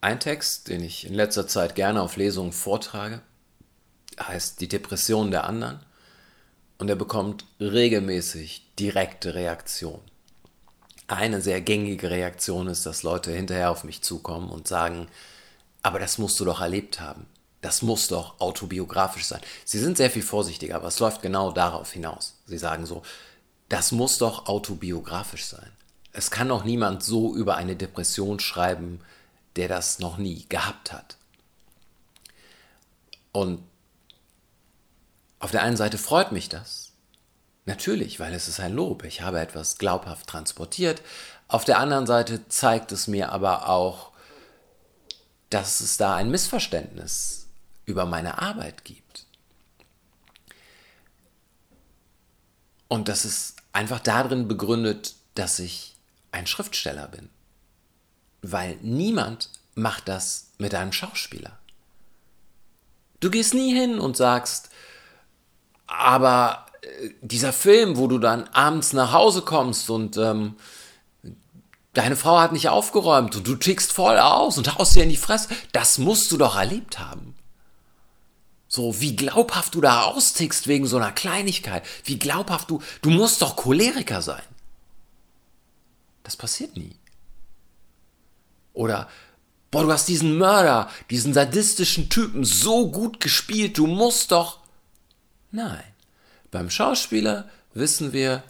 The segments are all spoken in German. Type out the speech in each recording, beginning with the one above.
ein Text, den ich in letzter Zeit gerne auf Lesungen vortrage, heißt Die Depression der anderen und er bekommt regelmäßig direkte Reaktion. Eine sehr gängige Reaktion ist, dass Leute hinterher auf mich zukommen und sagen, aber das musst du doch erlebt haben. Das muss doch autobiografisch sein. Sie sind sehr viel vorsichtiger, aber es läuft genau darauf hinaus. Sie sagen so, das muss doch autobiografisch sein. Es kann doch niemand so über eine Depression schreiben, der das noch nie gehabt hat. Und auf der einen Seite freut mich das. Natürlich, weil es ist ein Lob. Ich habe etwas glaubhaft transportiert. Auf der anderen Seite zeigt es mir aber auch, dass es da ein Missverständnis über meine Arbeit gibt. Und das ist einfach darin begründet, dass ich ein Schriftsteller bin. Weil niemand macht das mit einem Schauspieler. Du gehst nie hin und sagst, aber äh, dieser Film, wo du dann abends nach Hause kommst und ähm, deine Frau hat nicht aufgeräumt und du tickst voll aus und haust dir in die Fresse, das musst du doch erlebt haben. So, wie glaubhaft du da austickst wegen so einer Kleinigkeit. Wie glaubhaft du, du musst doch Choleriker sein. Das passiert nie. Oder, boah, du hast diesen Mörder, diesen sadistischen Typen so gut gespielt, du musst doch. Nein. Beim Schauspieler wissen wir,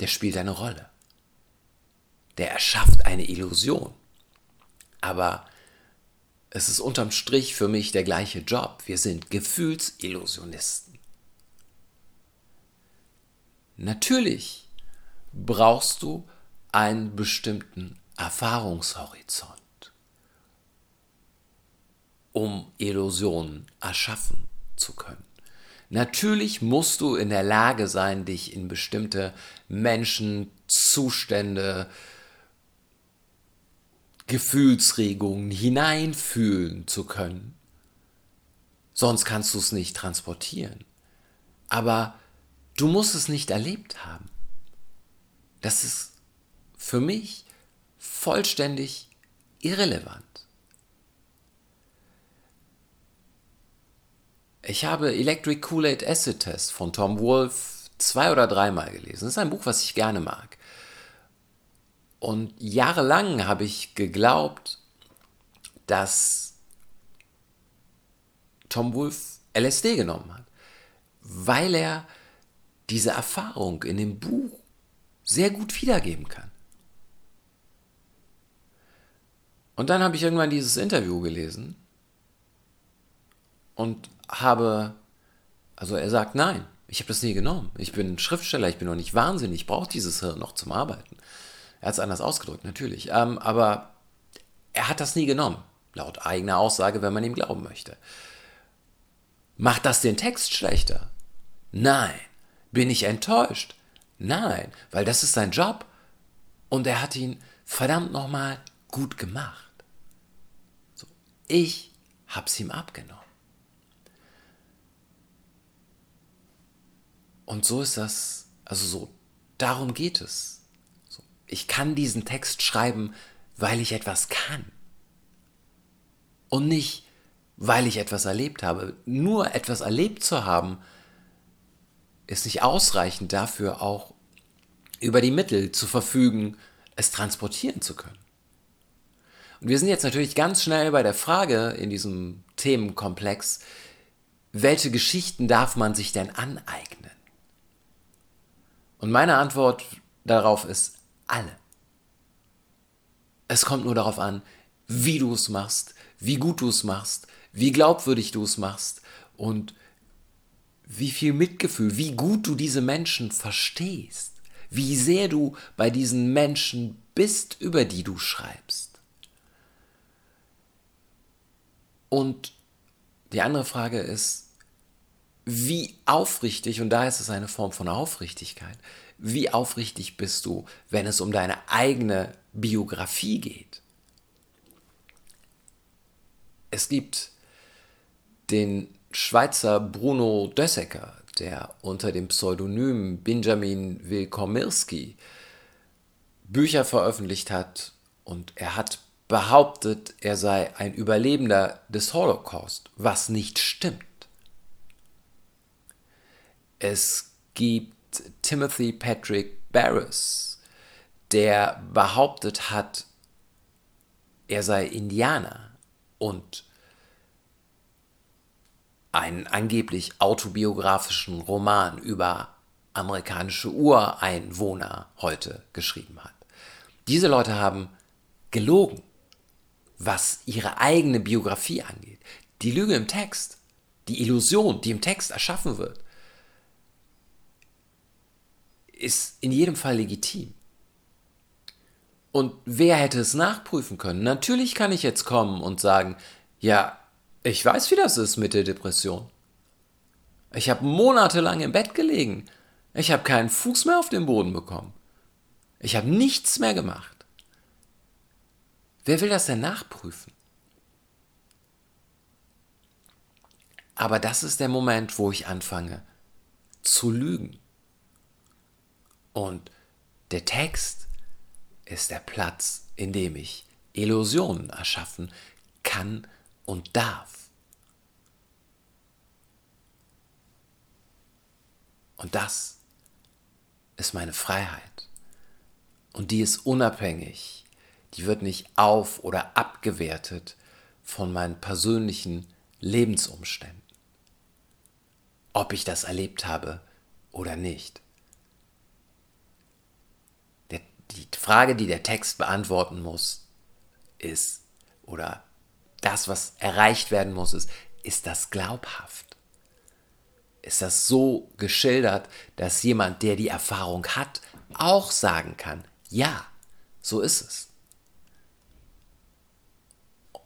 der spielt eine Rolle. Der erschafft eine Illusion. Aber es ist unterm Strich für mich der gleiche Job. Wir sind Gefühlsillusionisten. Natürlich brauchst du einen bestimmten Erfahrungshorizont, um Illusionen erschaffen zu können. Natürlich musst du in der Lage sein, dich in bestimmte Menschen, Zustände, Gefühlsregungen hineinfühlen zu können. Sonst kannst du es nicht transportieren. Aber du musst es nicht erlebt haben. Das ist für mich vollständig irrelevant. Ich habe Electric Kool-Aid Acid Test von Tom Wolfe zwei oder dreimal gelesen. Das ist ein Buch, was ich gerne mag. Und jahrelang habe ich geglaubt, dass Tom Wolfe LSD genommen hat, weil er diese Erfahrung in dem Buch sehr gut wiedergeben kann. Und dann habe ich irgendwann dieses Interview gelesen und habe, also er sagt, nein, ich habe das nie genommen. Ich bin Schriftsteller, ich bin noch nicht wahnsinnig, ich brauche dieses Hirn noch zum Arbeiten. Er hat es anders ausgedrückt, natürlich. Ähm, aber er hat das nie genommen, laut eigener Aussage, wenn man ihm glauben möchte. Macht das den Text schlechter? Nein. Bin ich enttäuscht? Nein, weil das ist sein Job und er hat ihn verdammt nochmal gut gemacht. Ich hab's ihm abgenommen. Und so ist das, also so, darum geht es ich kann diesen Text schreiben, weil ich etwas kann. Und nicht, weil ich etwas erlebt habe. Nur etwas erlebt zu haben, ist nicht ausreichend dafür, auch über die Mittel zu verfügen, es transportieren zu können. Und wir sind jetzt natürlich ganz schnell bei der Frage in diesem Themenkomplex, welche Geschichten darf man sich denn aneignen? Und meine Antwort darauf ist alle. Es kommt nur darauf an, wie du es machst, wie gut du es machst, wie glaubwürdig du es machst und wie viel Mitgefühl, wie gut du diese Menschen verstehst, wie sehr du bei diesen Menschen bist, über die du schreibst. Und die andere Frage ist, wie aufrichtig, und da ist es eine Form von Aufrichtigkeit, wie aufrichtig bist du, wenn es um deine eigene Biografie geht? Es gibt den Schweizer Bruno Dössecker, der unter dem Pseudonym Benjamin Wilkomirski Bücher veröffentlicht hat und er hat behauptet, er sei ein Überlebender des Holocaust, was nicht stimmt. Es gibt Timothy Patrick Barris, der behauptet hat, er sei Indianer und einen angeblich autobiografischen Roman über amerikanische Ureinwohner heute geschrieben hat. Diese Leute haben gelogen, was ihre eigene Biografie angeht. Die Lüge im Text, die Illusion, die im Text erschaffen wird, ist in jedem Fall legitim. Und wer hätte es nachprüfen können? Natürlich kann ich jetzt kommen und sagen, ja, ich weiß, wie das ist mit der Depression. Ich habe monatelang im Bett gelegen. Ich habe keinen Fuß mehr auf den Boden bekommen. Ich habe nichts mehr gemacht. Wer will das denn nachprüfen? Aber das ist der Moment, wo ich anfange zu lügen. Und der Text ist der Platz, in dem ich Illusionen erschaffen kann und darf. Und das ist meine Freiheit. Und die ist unabhängig. Die wird nicht auf oder abgewertet von meinen persönlichen Lebensumständen. Ob ich das erlebt habe oder nicht. Der, die Frage, die der Text beantworten muss, ist, oder das, was erreicht werden muss, ist, ist das glaubhaft? Ist das so geschildert, dass jemand, der die Erfahrung hat, auch sagen kann, ja, so ist es.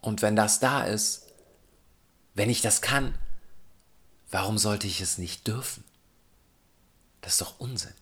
Und wenn das da ist, wenn ich das kann, warum sollte ich es nicht dürfen? Das ist doch Unsinn.